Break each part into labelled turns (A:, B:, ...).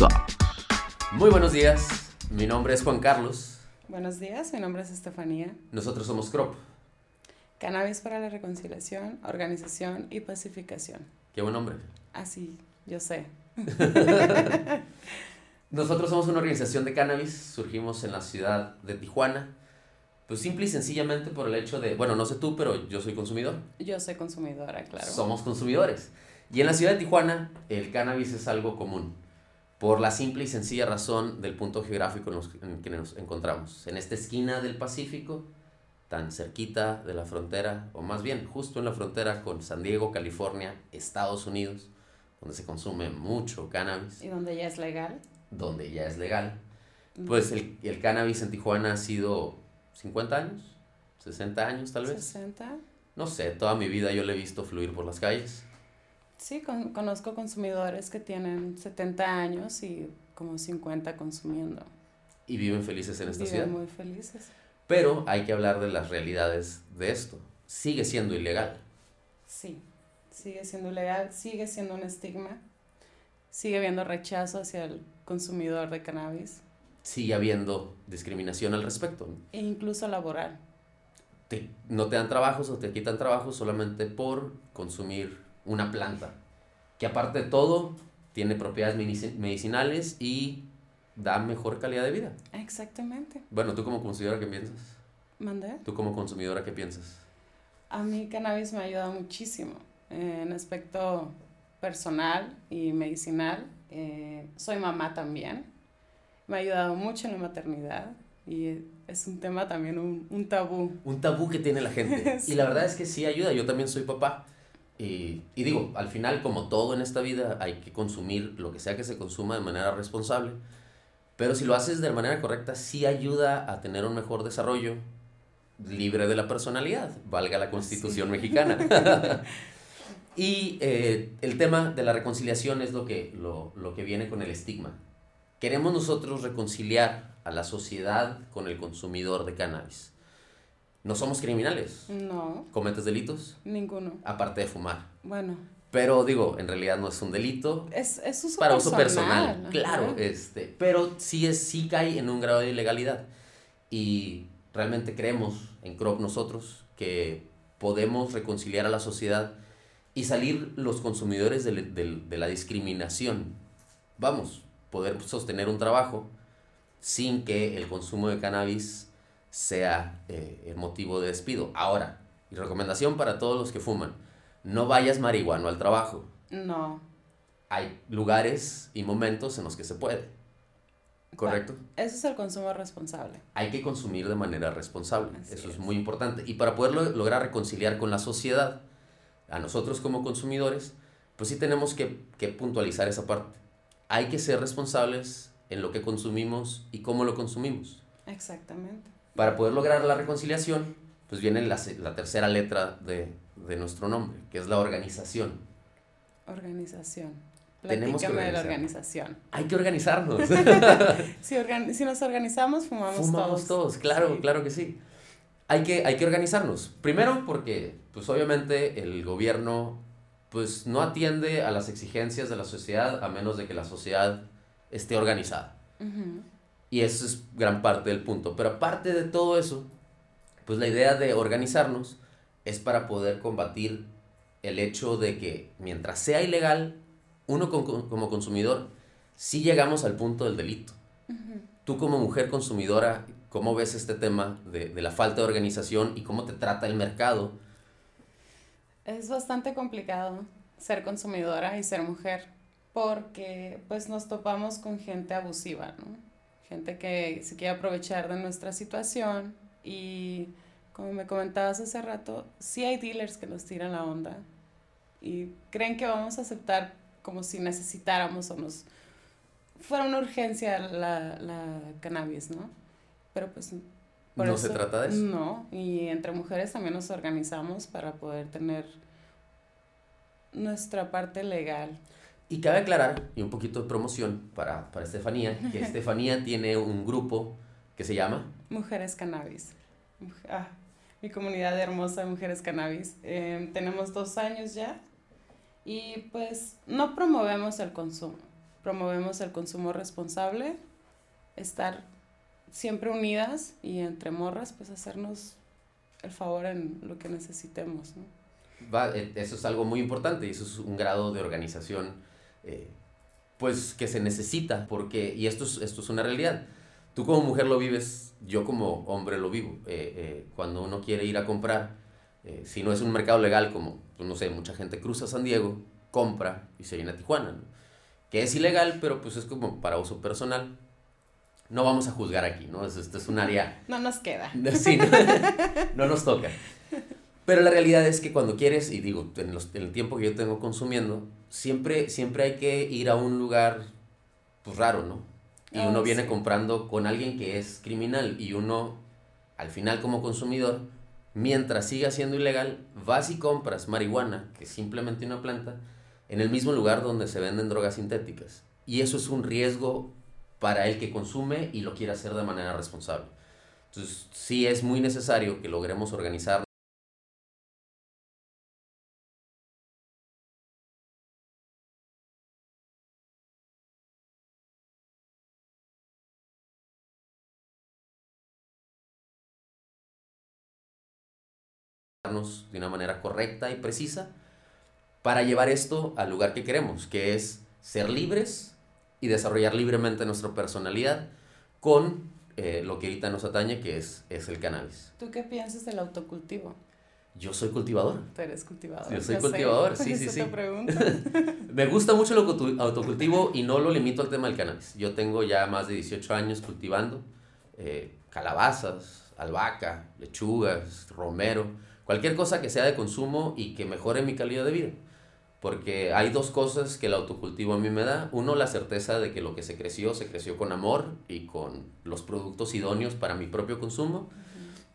A: Stop. Muy buenos días, mi nombre es Juan Carlos.
B: Buenos días, mi nombre es Estefanía.
A: Nosotros somos CROP.
B: Cannabis para la Reconciliación, Organización y Pacificación.
A: Qué buen nombre.
B: Así, yo sé.
A: Nosotros somos una organización de cannabis, surgimos en la ciudad de Tijuana, pues simple y sencillamente por el hecho de, bueno, no sé tú, pero yo soy consumidor.
B: Yo soy consumidora, claro.
A: Somos consumidores. Y en la ciudad de Tijuana el cannabis es algo común, por la simple y sencilla razón del punto geográfico en, el que nos encontramos. En esta esquina del Pacífico, tan cerquita de la frontera, o más bien justo en la frontera con San Diego, California, Estados Unidos, donde se consume mucho cannabis.
B: ¿Y donde ya es legal?
A: Donde ya es legal. Pues el, el cannabis en Tijuana ha sido 50 años, 60 años tal vez.
B: 60.
A: No sé, toda mi vida yo le he visto fluir por las calles.
B: Sí, conozco consumidores que tienen 70 años y como 50 consumiendo.
A: Y viven felices en esta
B: viven
A: ciudad.
B: muy felices.
A: Pero hay que hablar de las realidades de esto. Sigue siendo ilegal.
B: Sí, sigue siendo ilegal, sigue siendo un estigma, sigue habiendo rechazo hacia el consumidor de cannabis.
A: Sigue habiendo discriminación al respecto.
B: E incluso laboral.
A: Te, no te dan trabajos o te quitan trabajos solamente por consumir una planta, que aparte de todo tiene propiedades medicinales y da mejor calidad de vida.
B: Exactamente.
A: Bueno, tú como consumidora, ¿qué piensas?
B: ¿Mandé?
A: ¿Tú como consumidora, qué piensas?
B: A mí cannabis me ha ayudado muchísimo en aspecto personal y medicinal. Eh, soy mamá también. Me ha ayudado mucho en la maternidad y es un tema también, un, un tabú.
A: Un tabú que tiene la gente. sí. Y la verdad es que sí ayuda. Yo también soy papá. Y, y, digo, al final, como todo en esta vida, hay que consumir lo que sea que se consuma de manera responsable. Pero si lo haces de manera correcta, sí ayuda a tener un mejor desarrollo libre de la personalidad, valga la constitución sí. mexicana. y eh, el tema de la reconciliación es lo que, lo, lo que viene con el estigma. Queremos nosotros reconciliar a la sociedad con el consumidor de cannabis. No somos criminales.
B: No.
A: ¿Cometes delitos?
B: Ninguno.
A: Aparte de fumar.
B: Bueno.
A: Pero digo, en realidad no es un delito.
B: Es, es uso
A: para
B: personal.
A: uso personal. Claro, este, pero sí, es, sí cae en un grado de ilegalidad. Y realmente creemos en CROP nosotros que podemos reconciliar a la sociedad y salir los consumidores de, de, de la discriminación. Vamos, poder sostener un trabajo sin que el consumo de cannabis sea eh, el motivo de despido. Ahora, mi recomendación para todos los que fuman, no vayas marihuano al trabajo.
B: No.
A: Hay lugares y momentos en los que se puede. ¿Correcto?
B: Eso es el consumo responsable.
A: Hay que consumir de manera responsable. Así Eso es. es. muy importante. Y para poder lograr reconciliar con la sociedad, a nosotros como consumidores, pues sí tenemos que, que puntualizar esa parte. Hay que ser responsables en lo que consumimos y cómo lo consumimos.
B: Exactamente.
A: Para poder lograr la reconciliación, pues viene la, la tercera letra de, de, nuestro nombre, que es la organización.
B: Organización.
A: Tenemos que
B: de la organización.
A: Hay que organizarnos.
B: si, organ si, nos organizamos, fumamos,
A: fumamos
B: todos.
A: todos. claro, sí. claro que sí. Hay que, hay que organizarnos. Primero porque, pues obviamente, el gobierno pues no atiende a las exigencias de la sociedad a menos de que la sociedad esté organizada.
B: Uh -huh.
A: Y eso es gran parte del punto. Pero aparte de todo eso, pues la idea de organizarnos es para poder combatir el hecho de que mientras sea ilegal, uno como consumidor, sí llegamos al punto del delito.
B: Uh -huh.
A: Tú como mujer consumidora, ¿cómo ves este tema de, de la falta de organización y cómo te trata el mercado?
B: Es bastante complicado ser consumidora y ser mujer porque pues nos topamos con gente abusiva, ¿no? Gente que se quiere aprovechar de nuestra situación y como me comentabas hace rato, sí hay dealers que nos tiran la onda y creen que vamos a aceptar como si necesitáramos o nos fuera una urgencia la, la cannabis, ¿no? Pero pues...
A: Por no eso, se trata de eso.
B: No, y entre mujeres también nos organizamos para poder tener nuestra parte legal.
A: Y cabe aclarar, y un poquito de promoción para, para Estefanía, que Estefanía tiene un grupo que se llama...
B: Mujeres Cannabis. Ah, mi comunidad hermosa de Mujeres Cannabis. Eh, tenemos dos años ya y pues no promovemos el consumo. promovemos el consumo responsable, estar siempre unidas y entre morras, pues hacernos el favor en lo que necesitemos.
A: Eh, eso es algo muy importante y eso es un grado de organización eh, pues que se necesita porque, y esto es, esto es una realidad, tú como mujer lo vives, yo como hombre lo vivo. Eh, cuando uno quiere ir a comprar, si no es un mercado legal como, pues, no sé, mucha gente cruza San Diego, compra y se viene a Tijuana, que es ilegal, pero pues es como para uso personal no vamos a juzgar aquí, ¿no? Esto es un área...
B: No nos queda.
A: Sí, no, nos toca. Pero la realidad es que cuando quieres, y digo, en, el tiempo que yo tengo consumiendo, siempre, siempre hay que ir a un lugar, pues raro, ¿no? Y ah, uno viene comprando con alguien que es criminal y uno, al final como consumidor, mientras siga siendo ilegal, vas y compras marihuana, que es simplemente una planta, en el mismo lugar donde se venden drogas sintéticas. Y eso es un riesgo para el que consume y lo quiere hacer de manera responsable. Entonces, sí es muy necesario que logremos organizar de una manera correcta y precisa para llevar esto al lugar que queremos, que es ser libres y desarrollar libremente nuestra personalidad con eh, lo que ahorita nos atañe, que es, es el cannabis.
B: ¿Tú qué piensas del autocultivo?
A: Yo soy cultivador.
B: Tú eres cultivador.
A: Yo soy cultivador, sí, sí, sí. Me gusta mucho el autocultivo y no lo limito al tema del cannabis. Yo tengo ya más de 18 años cultivando eh, calabazas, albahaca, lechugas, romero, cualquier cosa que sea de consumo y que mejore mi calidad de vida porque hay dos cosas que el autocultivo a mí me da. Uno, la certeza de que lo que se creció, se creció con amor y con los productos idóneos para mi propio consumo.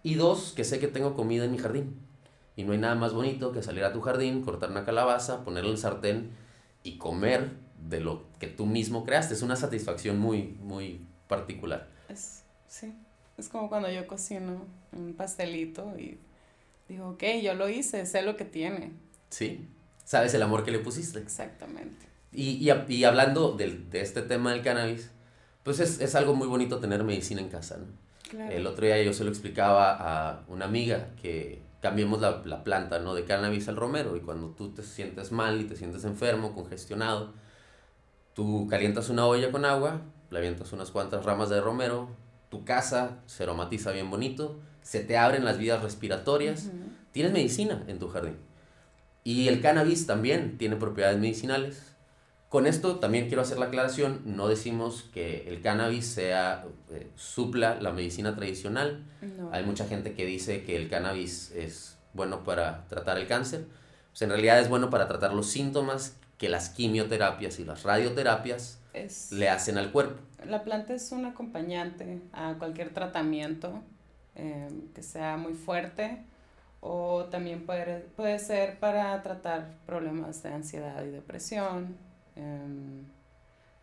A: Y dos, que sé que tengo comida en mi jardín. Y no hay nada más bonito que salir a tu jardín, cortar una calabaza, ponerla en el sartén y comer de lo que tú mismo creaste. Es una satisfacción muy, muy particular.
B: Es, sí, es como cuando yo cocino un pastelito y digo, ok, yo lo hice, sé lo que tiene.
A: Sí, sabes el amor que le pusiste.
B: Exactamente.
A: Y, y, hablando de, de, este tema del cannabis, pues es, es, algo muy bonito tener medicina en casa, ¿no? Claro. El otro día yo se lo explicaba a una amiga que cambiemos la, la, planta, ¿no? De cannabis al romero y cuando tú te sientes mal y te sientes enfermo, congestionado, tú calientas una olla con agua, le avientas unas cuantas ramas de romero, tu casa se aromatiza bien bonito, se te abren las vías respiratorias, tienes medicina en tu jardín. Y el cannabis también tiene propiedades medicinales. Con esto también quiero hacer la aclaración, no decimos que el cannabis sea eh, supla la medicina tradicional. Hay mucha gente que dice que el cannabis es bueno para tratar el cáncer. Pues en realidad es bueno para tratar los síntomas que las quimioterapias y las radioterapias le hacen al cuerpo.
B: La planta es un acompañante a cualquier tratamiento eh, que sea muy fuerte o también puede, puede ser para tratar problemas de ansiedad y depresión, em,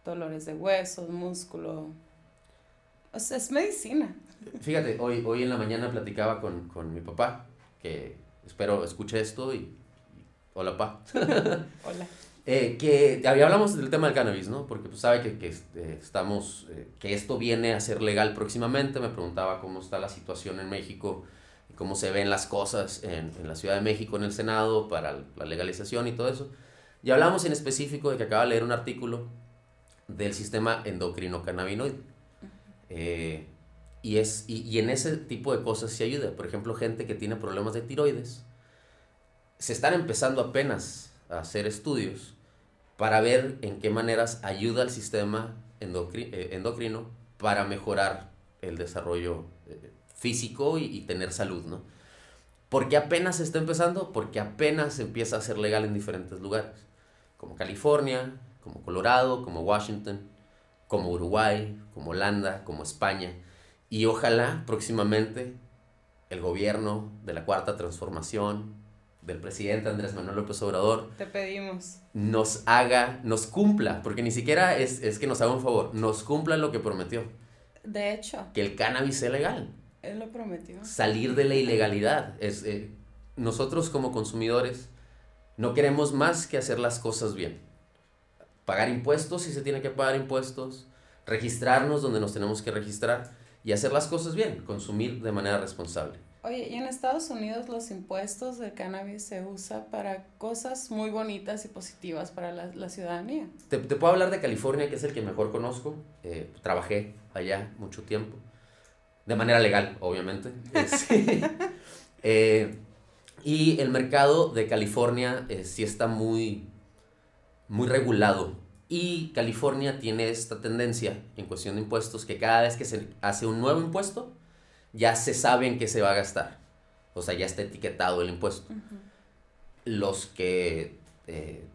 B: dolores de huesos, músculo. O sea, es medicina.
A: Fíjate, hoy, hoy en la mañana platicaba con, con mi papá, que espero escuche esto y, hola, pa.
B: hola.
A: Eh, que hablamos del tema del cannabis, ¿no? Porque pues sabe que, que este, estamos, eh, que esto viene a ser legal próximamente. Me preguntaba cómo está la situación en México cómo se ven las cosas en, en, la Ciudad de México, en el Senado, para la legalización y todo eso. Y hablamos en específico de que acaba de leer un artículo del sistema endocrino cannabinoide. Eh, y, es, y, y, en ese tipo de cosas se ayuda. Por ejemplo, gente que tiene problemas de tiroides. Se están empezando apenas hacer estudios para ver en qué maneras ayuda al sistema eh, endocrino para mejorar el desarrollo eh, físico y, tener salud, ¿no? ¿Por qué apenas está empezando? Porque apenas empieza a ser legal en diferentes lugares, como California, como Colorado, como Washington, como Uruguay, como Holanda, como España. Y ojalá próximamente el gobierno de la Cuarta Transformación, del presidente Andrés Manuel López Obrador,
B: te pedimos,
A: nos haga, nos cumpla, porque ni siquiera es, es que nos haga un favor, nos cumpla lo que prometió.
B: De hecho.
A: Que el cannabis sea legal.
B: Él lo prometió.
A: Salir de la ilegalidad. Es, eh, nosotros como consumidores no queremos más que hacer las cosas bien. pagar impuestos si se tiene que pagar impuestos, registrarnos donde nos tenemos que registrar y hacer las cosas bien, consumir de manera responsable.
B: Oye, y en Estados Unidos los impuestos del cannabis se usa para cosas muy bonitas y positivas para la, la ciudadanía.
A: Te, te, puedo hablar de California, que es el que mejor conozco. Eh, trabajé allá mucho tiempo. De manera legal, obviamente. sí. eh, y el mercado de California eh, sí está muy, muy regulado. Y California tiene esta tendencia en cuestión de impuestos que cada vez que se hace un nuevo impuesto, ya se sabe en qué se va a gastar. O sea, ya está etiquetado el impuesto. Uh -huh. Los que eh,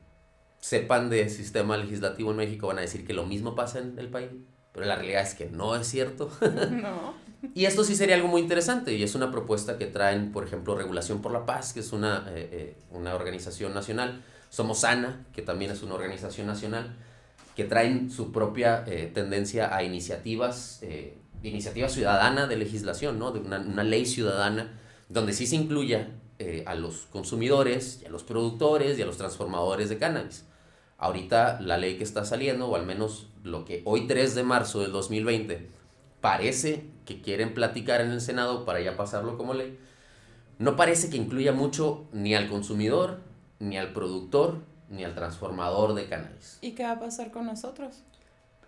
A: sepan de sistema legislativo en México van a decir que lo mismo pasa en el país, pero la realidad es que no es cierto.
B: No.
A: y esto sí sería algo muy interesante y es una propuesta que traen, por ejemplo, Regulación por la Paz, que es una, eh, eh, una organización nacional. Somos Sana, que también es una organización nacional, que traen su propia tendencia a iniciativas iniciativa ciudadana de legislación, ¿no? De una, ley ciudadana donde sí se incluya eh, a los consumidores, a los productores y a los transformadores de cannabis. Ahorita la ley que está saliendo, o al menos lo que hoy 3 de marzo del 2020 parece que quieren platicar en el Senado para ya pasarlo como ley, no parece que incluya mucho ni al consumidor, ni al productor, ni al transformador de cannabis.
B: ¿Y qué va a pasar con nosotros?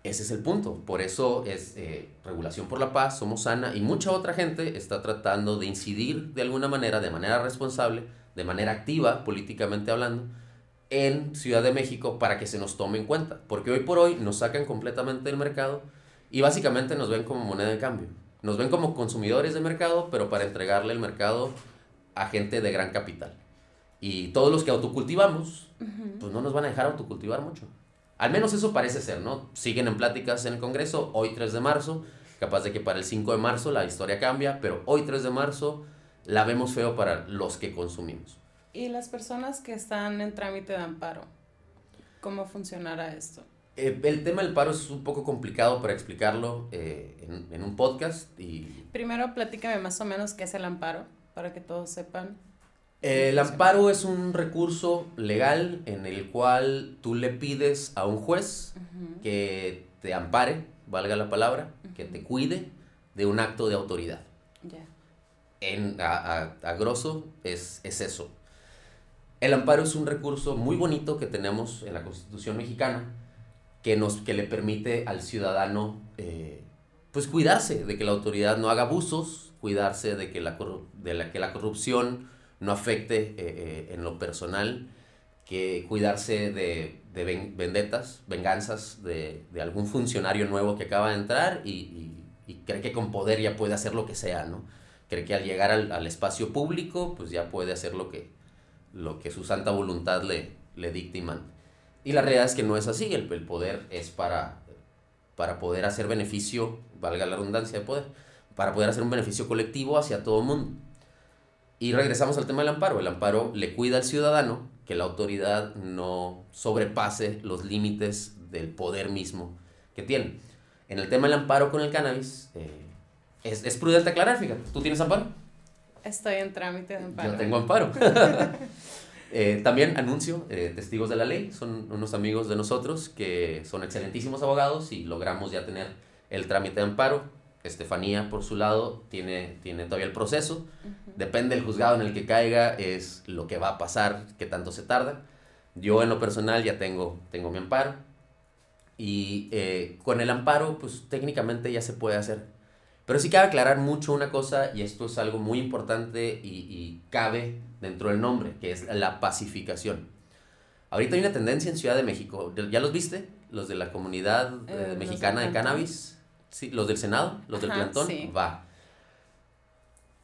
A: Ese es el punto. Por eso es eh, Regulación por la Paz, Somos Sana y mucha otra gente está tratando de incidir de alguna manera, de manera responsable, de manera activa, políticamente hablando, en Ciudad de México para que se nos tome en cuenta. Porque hoy por hoy nos sacan completamente del mercado y básicamente nos ven como moneda de cambio. Nos ven como consumidores de mercado, pero para entregarle el mercado a gente de gran capital. Y todos los que autocultivamos, uh -huh. pues no nos van a dejar autocultivar mucho. Al menos eso parece ser, ¿no? Siguen en pláticas en el Congreso, hoy 3 de marzo, capaz de que para el 5 de marzo la historia cambia, pero hoy 3 de marzo la vemos feo para los que consumimos.
B: ¿Y las personas que están en trámite de amparo? ¿Cómo funcionará esto?
A: Eh, el tema del paro es un poco complicado para explicarlo eh, en, en, un podcast y...
B: Primero platícame más o menos qué es el amparo, para que todos sepan.
A: El amparo es un recurso legal en el cual tú le pides a un juez uh -huh. que te ampare, valga la palabra, uh -huh. que te cuide de un acto de autoridad.
B: Yeah.
A: En, a, a, a grosso es, es, eso. El amparo es un recurso muy bonito que tenemos en la Constitución mexicana que, nos, que le permite al ciudadano eh, pues cuidarse de que la autoridad no haga abusos, cuidarse de que la, de la, que la corrupción no afecte eh, eh, en lo personal, que cuidarse de, de ven, vendetas, venganzas de, de, algún funcionario nuevo que acaba de entrar y, cree que con poder ya puede hacer lo que sea, ¿no? Cree que al llegar al, al espacio público, pues ya puede hacer lo que, lo que su santa voluntad le, le dicta y manda. Y la realidad es que no es así, el, el poder es para, para poder hacer beneficio, valga la redundancia de poder, para poder hacer un beneficio colectivo hacia todo el mundo. Y regresamos al tema del amparo. El amparo le cuida al ciudadano que la autoridad no sobrepase los límites del poder mismo que tiene. En el tema del amparo con el cannabis, eh, es, es, prudente aclarar, fíjate, ¿tú tienes amparo?
B: Estoy en trámite de amparo.
A: Yo tengo amparo. eh, también anuncio, eh, testigos de la ley, son unos amigos de nosotros que son excelentísimos abogados y logramos ya tener el trámite de amparo Estefanía, por su lado, tiene, tiene todavía el proceso. Uh -huh. Depende del juzgado en el que caiga, es lo que va a pasar, qué tanto se tarda. Yo, en lo personal, ya tengo, tengo mi amparo. Y eh, con el amparo, pues técnicamente ya se puede hacer. Pero sí cabe aclarar mucho una cosa, y esto es algo muy importante y, y cabe dentro del nombre, que es la pacificación. Ahorita hay una tendencia en Ciudad de México. ¿Ya los viste? Los de la comunidad eh, eh, mexicana de cannabis Sí, los del Senado, los Ajá, del plantón, sí. va.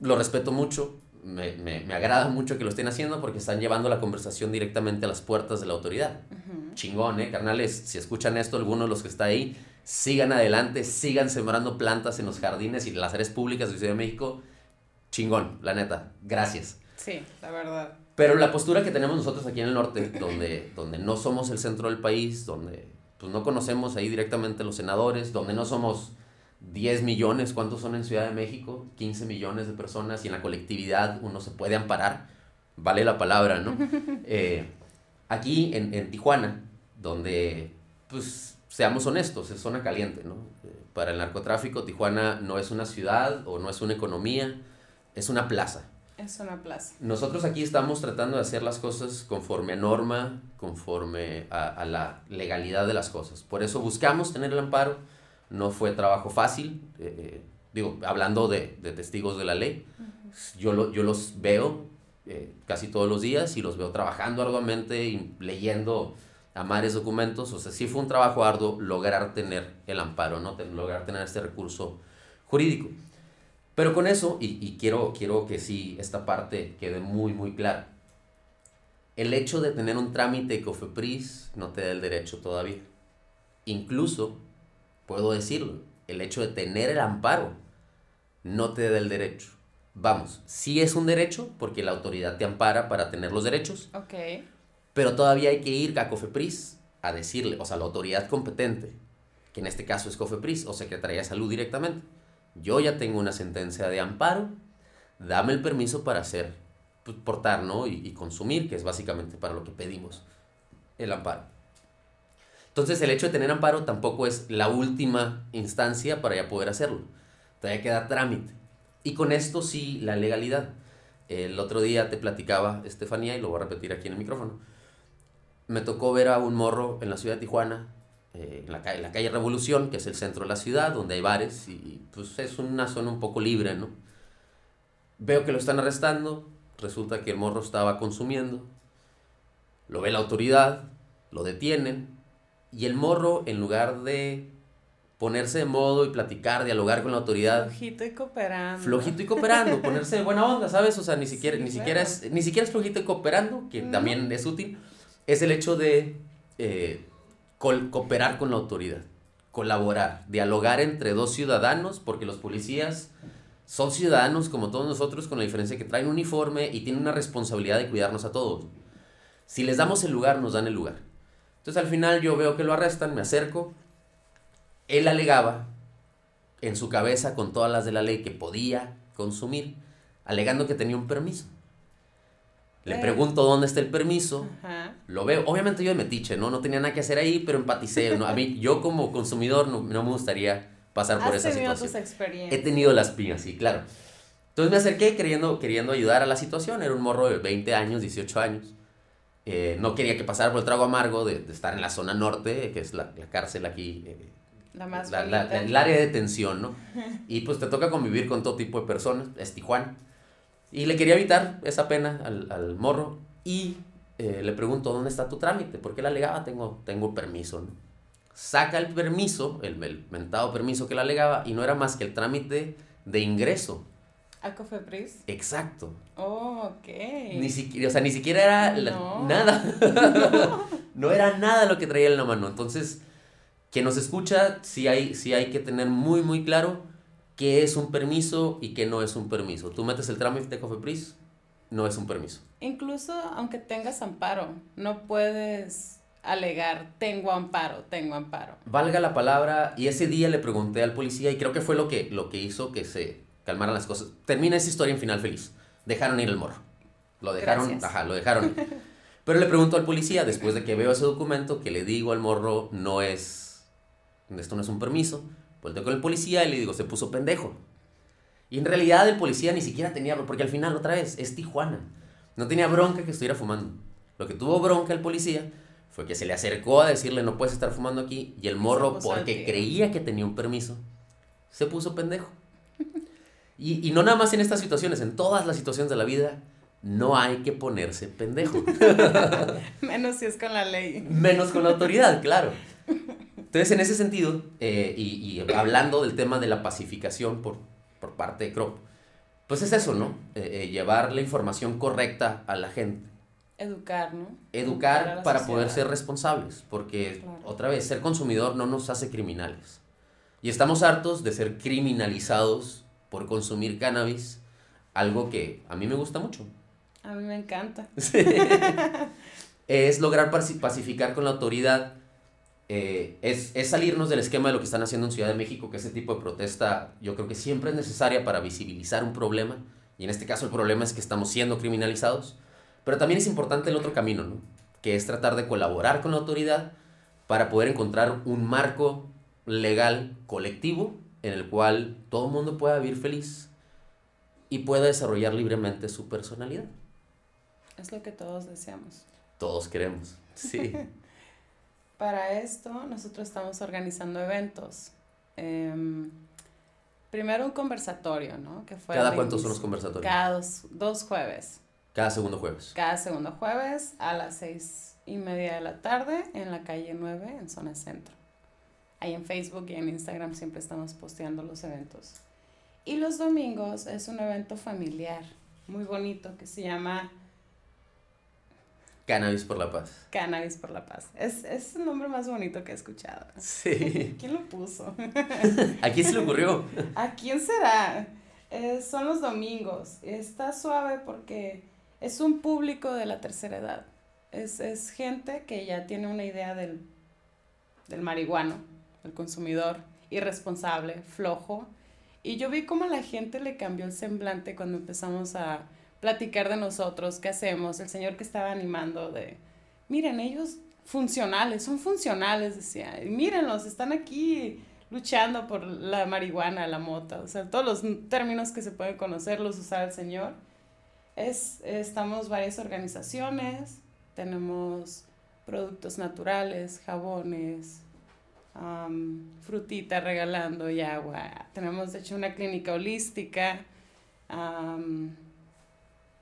A: Lo respeto mucho, me, me, me, agrada mucho que lo estén haciendo porque están llevando la conversación directamente a las puertas de la autoridad. Uh -huh. Chingón, ¿eh? Carnales, si escuchan esto, algunos de los que está ahí, sigan adelante, sigan sembrando plantas en los jardines y las áreas públicas de Ciudad de México. Chingón, la neta. Gracias.
B: Sí, la verdad.
A: Pero la postura que tenemos nosotros aquí en el norte, donde, donde no somos el centro del país, donde pues no conocemos ahí directamente los senadores, donde no somos 10 millones, ¿cuántos son en Ciudad de México? 15 millones de personas y en la colectividad uno se puede amparar, vale la palabra, ¿no? Eh, aquí en, en, Tijuana, donde pues seamos honestos, es zona caliente, ¿no? Eh, para el narcotráfico, Tijuana no es una ciudad o no es una economía, es una plaza.
B: Es una plaza.
A: Nosotros aquí estamos tratando de hacer las cosas conforme a norma, conforme a, la legalidad de las cosas. Por eso buscamos tener el amparo. No fue trabajo fácil, eh, digo, hablando de, testigos de la ley. yo, lo, yo los veo eh, casi todos los días y los veo trabajando arduamente y leyendo a mares documentos. O sea, sí fue un trabajo arduo lograr tener el amparo, ¿no? lograr tener este recurso jurídico. Pero con eso, y, y, quiero, quiero que sí esta parte quede muy, muy clara. El hecho de tener un trámite COFEPRIS no te da el derecho todavía. Incluso, puedo decirlo, el hecho de tener el amparo no te da el derecho. Vamos, sí es un derecho porque la autoridad te ampara para tener los derechos.
B: Ok.
A: Pero todavía hay que ir a COFEPRIS a decirle, o sea, la autoridad competente, que en este caso es COFEPRIS o Secretaría de Salud directamente, yo ya tengo una sentencia de amparo, dame el permiso para hacer, pues, portar, ¿no? Y, y consumir, que es básicamente para lo que pedimos el amparo. Entonces el hecho de tener amparo tampoco es la última instancia para ya poder hacerlo. Todavía queda trámite. Y con esto sí, la legalidad. El otro día te platicaba, Estefanía, y lo voy a repetir aquí en el micrófono me tocó ver a un morro en la ciudad de Tijuana, eh, en, la calle, la calle Revolución, que es el centro de la ciudad, donde hay bares y pues es una zona un poco libre, ¿no? Veo que lo están arrestando, resulta que el morro estaba consumiendo, lo ve la autoridad, lo detienen y el morro en lugar de ponerse de modo y platicar, dialogar con la autoridad.
B: Flojito y cooperando.
A: Flojito y cooperando, ponerse de buena onda, ¿sabes? O sea, ni siquiera, ni siquiera, es, ni siquiera es flojito y cooperando, que también es útil, es el hecho de eh, cooperar con la autoridad, colaborar, dialogar entre dos ciudadanos, porque los policías son ciudadanos como todos nosotros, con la diferencia que traen uniforme y tienen una responsabilidad de cuidarnos a todos. Si les damos el lugar, nos dan el lugar. Entonces al final yo veo que lo arrestan, me acerco. Él alegaba en su cabeza con todas las de la ley que podía consumir, alegando que tenía un permiso. Le eh. pregunto dónde está el permiso, lo veo. Obviamente yo de metiche, ¿no? No tenía nada que hacer ahí, pero empaticé. ¿no? A mí, yo como consumidor no, me gustaría pasar por esa situación.
B: Tus experiencias?
A: He tenido las piñas, sí, claro. Entonces me acerqué queriendo, queriendo ayudar a la situación. Era un morro de 20 años, 18 años. Eh, no quería que pasara por el trago amargo de, estar en la zona norte, que es la, cárcel aquí.
B: Eh, la más
A: la, El área de detención, ¿no? Y pues te toca convivir con todo tipo de personas. Es Tijuana. Y le quería evitar esa pena al, al morro y eh, le pregunto, ¿dónde está tu trámite? Porque él alegaba, tengo, tengo permiso. ¿no? Saca el permiso, el, el mentado permiso que le alegaba, y no era más que el trámite de ingreso.
B: ¿A Cofepris?
A: Exacto.
B: Oh, ok.
A: Ni siquiera, o sea, ni siquiera era nada. No. no era nada lo que traía en la mano. Entonces, quien nos escucha, sí hay, sí hay que tener muy, muy claro qué es un permiso y qué no es un permiso. Tú metes el trámite de Cofepris, no es un permiso.
B: Incluso aunque tengas amparo, no puedes alegar, tengo amparo, tengo amparo.
A: Valga la palabra, y ese día le pregunté al policía y creo que fue lo que, lo que hizo que se calmaran las cosas. Termina esa historia en final feliz. Dejaron ir el morro. Lo dejaron, ajá, lo dejaron. Pero le pregunto al policía, después de que veo ese documento, que le digo al morro, no es, esto no es un permiso, Volteo con el policía y le digo, se puso pendejo. Y en realidad el policía ni siquiera tenía, porque al final otra vez es Tijuana. No tenía bronca que estuviera fumando. Lo que tuvo bronca el policía fue que se le acercó a decirle no puedes estar fumando aquí y el morro porque creía que tenía un permiso se puso pendejo. Y, y no nada más en estas situaciones, en todas las situaciones de la vida no hay que ponerse pendejo.
B: Menos si es con la ley.
A: Menos con la autoridad, claro. Entonces, en ese sentido, eh, y, hablando del tema de la pacificación por, por parte de CROP, pues es eso, ¿no? Eh, eh, llevar la información correcta a la gente.
B: Educar, ¿no?
A: Educar, para poder ser responsables, porque otra vez, ser consumidor no nos hace criminales. Y estamos hartos de ser criminalizados por consumir cannabis, algo que a mí me gusta mucho.
B: A mí me encanta.
A: Es lograr pacificar con la autoridad eh, es, es, salirnos del esquema de lo que están haciendo en Ciudad de México, que ese tipo de protesta yo creo que siempre es necesaria para visibilizar un problema, y en este caso el problema es que estamos siendo criminalizados, pero también es importante el otro camino, ¿no? que es tratar de colaborar con la autoridad para poder encontrar un marco legal colectivo en el cual todo el mundo pueda vivir feliz y pueda desarrollar libremente su personalidad.
B: Es lo que todos deseamos.
A: Todos queremos, sí.
B: Para esto nosotros estamos organizando eventos. Em, primero un conversatorio, ¿no?
A: Que fue ¿Cada cuántos son los conversatorios?
B: Cada dos, jueves.
A: Cada segundo jueves.
B: Cada segundo jueves a las seis y media de la tarde en la calle 9 en zona centro. Ahí en Facebook y en Instagram siempre estamos posteando los eventos. Y los domingos es un evento familiar muy bonito que se llama
A: Cannabis por la Paz.
B: Cannabis por la Paz. Es, es el nombre más bonito que he escuchado. Sí. ¿Quién lo puso?
A: ¿A quién se le ocurrió?
B: ¿A quién será? Eh, son los domingos. Está suave porque es un público de la tercera edad. Es, es gente que ya tiene una idea del, del marihuano, el consumidor irresponsable, flojo. Y yo vi cómo a la gente le cambió el semblante cuando empezamos a platicar de nosotros, qué hacemos, el señor que estaba animando de, miren, ellos funcionales, son funcionales, decía, y mírenlos, están aquí luchando por la marihuana, la mota, o sea, todos los términos que se pueden conocer los usaba el señor. Es, estamos varias organizaciones, tenemos productos naturales, jabones, frutita regalando y agua. Tenemos de hecho una clínica holística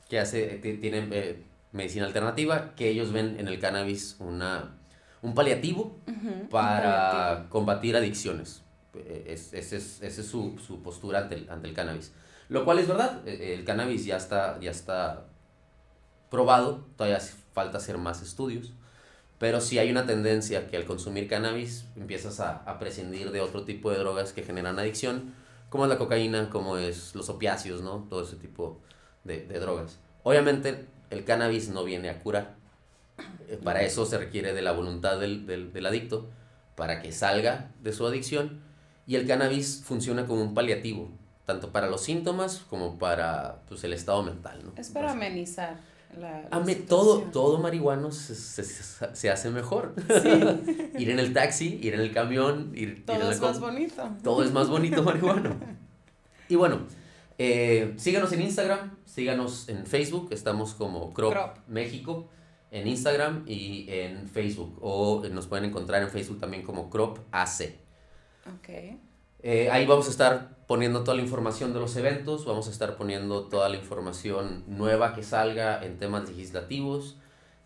A: que hace, tienen eh, medicina alternativa, que ellos ven en el cannabis una, un paliativo para combatir adicciones. E, esa es, es, su, su, postura ante el, ante el cannabis. Lo cual es verdad, e, el cannabis ya está, ya está probado, todavía falta hacer más estudios, pero sí hay una tendencia que al consumir cannabis empiezas a, a prescindir de otro tipo de drogas que generan adicción, como es la cocaína, como es los opiáceos, ¿no? Todo ese tipo de, de drogas. Obviamente el cannabis no viene a curar. Eh, para eso se requiere de la voluntad del, del, del, adicto para que salga de su adicción y el cannabis funciona como un paliativo, tanto para los síntomas como para pues, el estado mental. ¿no?
B: Es para amenizar. La,
A: todo, todo marihuano se, se, se hace mejor. Sí. ir en el taxi, ir en el camión, ir,
B: todo es más bonito.
A: Todo es más bonito marihuano. Y bueno, eh, síganos en Instagram, síganos en Facebook, estamos como Crop, México en Instagram y en Facebook. O nos pueden encontrar en Facebook también como Crop AC. Eh, ahí vamos a estar poniendo toda la información de los eventos, vamos a estar poniendo toda la información nueva que salga en temas legislativos,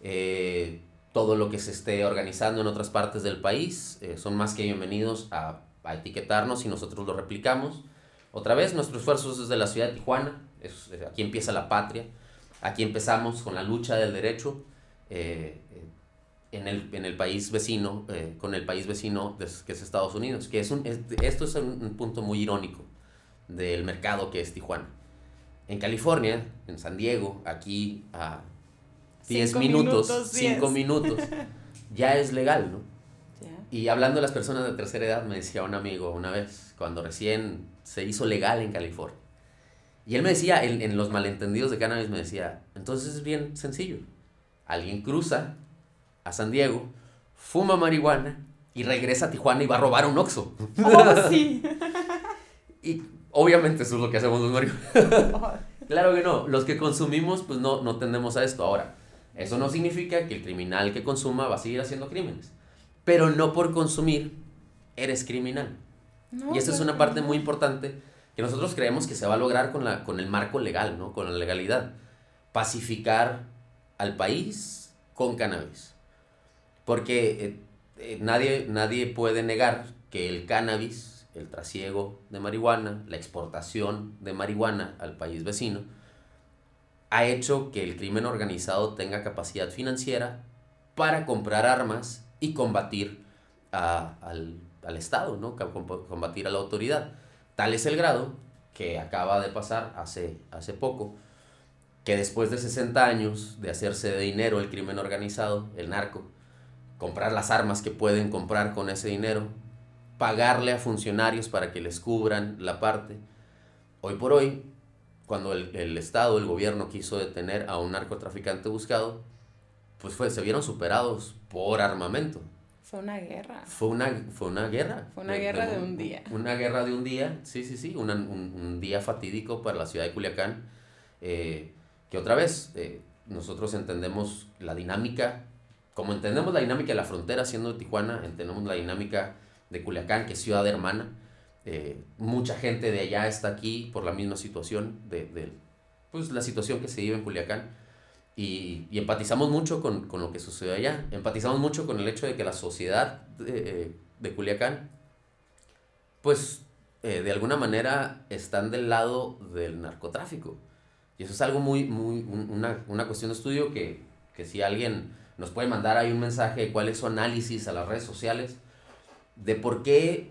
A: eh, todo lo que se esté organizando en otras partes del país. son más que bienvenidos a, a etiquetarnos y nosotros lo replicamos. Otra vez, nuestro esfuerzo es desde la ciudad de Tijuana, es, aquí empieza la patria, aquí empezamos con la lucha del derecho eh, en, el, en, el, país vecino, eh, con el país vecino que es Estados Unidos, que es un, esto es un, punto muy irónico del mercado que es Tijuana. En California, en San Diego, aquí a 10 minutos, 5 minutos, ya es legal, ¿no? Y hablando de las personas de tercera edad, me decía un amigo una vez, cuando recién se hizo legal en California. Y él me decía, en, en los malentendidos de cannabis, me decía, entonces es bien sencillo. Alguien cruza a San Diego, fuma marihuana y regresa a Tijuana y va a robar un Oxxo.
B: Oh, sí.
A: y obviamente eso es lo que hacemos los marihuanos. claro que no, los que consumimos pues no, no tendemos a esto. Ahora, eso no significa que el criminal que consuma va a seguir haciendo crímenes. Pero no por consumir eres criminal y esa es una parte muy importante que nosotros creemos que se va a lograr con, la, con el marco legal, ¿no? con la legalidad. Pacificar al país con cannabis. Porque eh, eh, nadie, nadie puede negar que el cannabis, el trasiego de marihuana, la exportación de marihuana al país vecino, ha hecho que el crimen organizado tenga capacidad financiera para comprar armas y combatir al al Estado, ¿no? combatir a la autoridad. Tal es el grado que acaba de pasar hace, hace poco, que después de 60 años de hacerse de dinero el crimen organizado, el narco, comprar las armas que pueden comprar con ese dinero, pagarle a funcionarios para que les cubran la parte, hoy por hoy, cuando el, el Estado, el gobierno quiso detener a un narcotraficante buscado, pues fue, se vieron superados por armamento
B: Fue una guerra.
A: Fue una, fue una guerra.
B: Fue una guerra de, un día.
A: Una guerra de un día, sí, sí, sí, un, un, día fatídico para la ciudad de Culiacán, eh, que otra vez eh, nosotros entendemos la dinámica, como entendemos la dinámica de la frontera siendo de Tijuana, entendemos la dinámica de Culiacán, que es ciudad hermana. Eh, mucha gente de allá está aquí por la misma situación, de, de, pues, la situación que se vive en Culiacán. Y, y empatizamos mucho con, con, lo que sucede allá. Empatizamos mucho con el hecho de que la sociedad de, de Culiacán, pues eh, de alguna manera están del lado del narcotráfico. Y eso es algo muy, muy, una, una cuestión de estudio que, que si alguien nos puede mandar ahí un mensaje cuál es su análisis a las redes sociales de por qué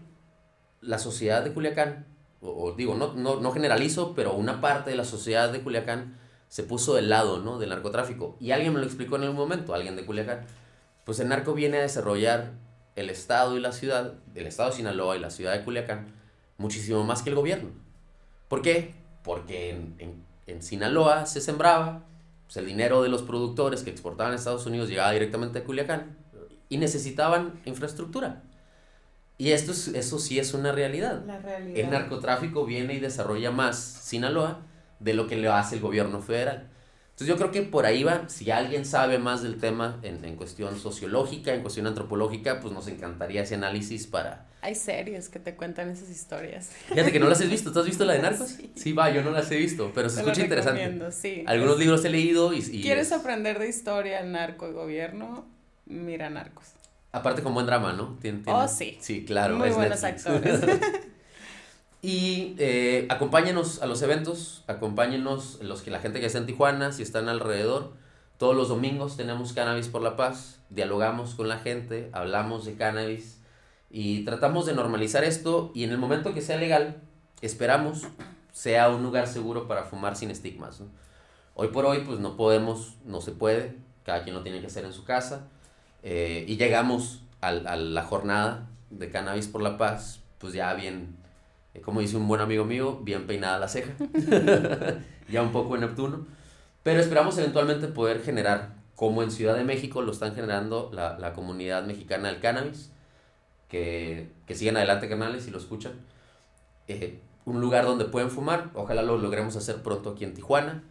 A: la sociedad de Culiacán, o, digo, no, no, no, generalizo, pero una parte de la sociedad de Culiacán se puso del lado ¿no? del narcotráfico. Y alguien me lo explicó en algún momento, alguien de Culiacán. Pues el narco viene a desarrollar el Estado y la ciudad, el Estado de Sinaloa y la ciudad de Culiacán, muchísimo más que el gobierno. ¿Por qué? Porque en en Sinaloa se sembraba, pues el dinero de los productores que exportaban a Estados Unidos llegaba directamente a Culiacán y necesitaban infraestructura. Y esto es, eso sí es una realidad.
B: realidad.
A: El narcotráfico viene y desarrolla más Sinaloa de lo que le hace el gobierno federal. Entonces yo creo que por ahí va, si alguien sabe más del tema en, en cuestión sociológica, en cuestión antropológica, pues nos encantaría ese análisis para...
B: Hay series que te cuentan esas historias.
A: Fíjate que no las has visto, ¿tú has visto la de Narcos? Sí, va, yo no las he visto, pero se escucha interesante.
B: Sí.
A: Algunos libros he leído y... y
B: ¿Quieres aprender de historia, narco y gobierno? Mira Narcos.
A: Aparte con buen drama, ¿no?
B: ¿Tiene, Oh, sí.
A: Sí, claro.
B: Muy buenos actores.
A: Y eh, acompáñenos a los eventos, acompáñenos los que la gente que está en Tijuana, si están alrededor. Todos los domingos tenemos Cannabis por la Paz, dialogamos con la gente, hablamos de cannabis y tratamos de normalizar esto y en el momento que sea legal, esperamos sea un lugar seguro para fumar sin estigmas. Hoy por hoy pues no podemos, no se puede, cada quien lo tiene que hacer en su casa eh, y llegamos a, a la jornada de Cannabis por la Paz pues ya bien como dice un buen amigo mío, bien peinada la ceja, ya un poco en Neptuno, pero esperamos eventualmente poder generar, como en Ciudad de México lo están generando la, la comunidad mexicana del cannabis, que, que sigan adelante canales y lo escuchan, eh, un lugar donde pueden fumar, ojalá lo logremos hacer pronto aquí en Tijuana,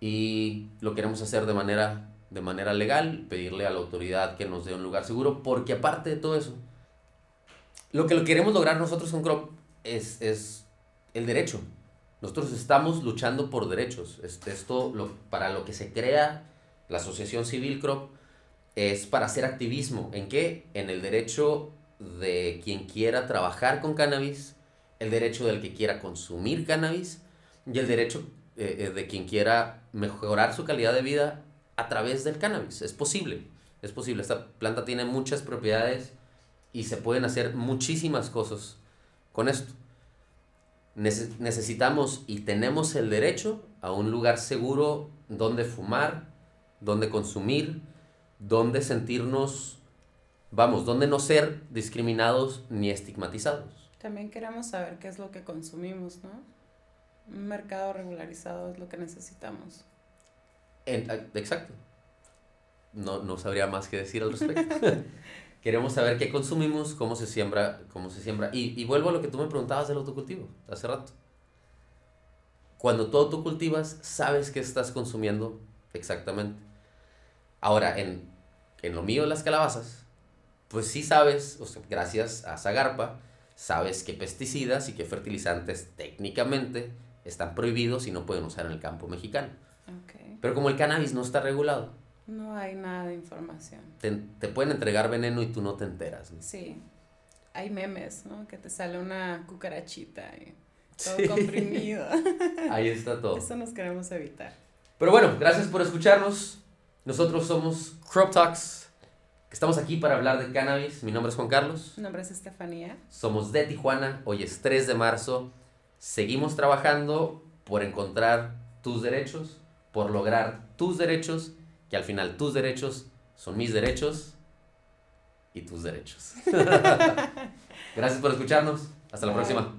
A: y lo queremos hacer de manera, de manera legal, pedirle a la autoridad que nos dé un lugar seguro, porque aparte de todo eso, lo que lo queremos lograr nosotros con Crop es, es el derecho. Nosotros estamos luchando por derechos. Esto, para lo que se crea la Asociación Civil Crop, es para hacer activismo. ¿En qué? En el derecho de quien quiera trabajar con cannabis, el derecho del que quiera consumir cannabis y el derecho eh, eh, de quien quiera mejorar su calidad de vida a través del cannabis. Es posible, es posible. Esta planta tiene muchas propiedades y se pueden hacer muchísimas cosas con esto. necesitamos y tenemos el derecho a un lugar seguro donde fumar, donde consumir, donde sentirnos, vamos, donde no ser discriminados ni estigmatizados.
B: También queremos saber qué es lo que consumimos, ¿no? Un mercado regularizado es lo que necesitamos.
A: exacto. No, no sabría más que decir al respecto. Queremos saber qué consumimos, cómo se siembra, cómo se siembra. Y, y vuelvo a lo que tú me preguntabas del autocultivo hace rato. Cuando tú cultivas, sabes qué estás consumiendo exactamente. Ahora, en, en lo mío, las calabazas, pues sí sabes, o sea, gracias a Zagarpa, sabes qué pesticidas y qué fertilizantes técnicamente están prohibidos y no pueden usar en el campo mexicano. Pero como el cannabis no está regulado,
B: no hay nada de información.
A: Te, te pueden entregar veneno y tú no te enteras.
B: Sí. Hay memes, ¿no? Que te sale una cucarachita y todo comprimido.
A: Ahí está todo.
B: Eso nos queremos evitar.
A: Pero bueno, gracias por escucharnos. Nosotros somos Crop Talks. Estamos aquí para hablar de cannabis. Mi nombre es Juan Carlos.
B: Mi nombre es Estefanía.
A: Somos de Tijuana. Hoy es 3 de marzo. Seguimos trabajando por encontrar tus derechos, por lograr tus derechos que al final tus derechos son mis derechos y tus derechos. Gracias por escucharnos. Hasta la próxima.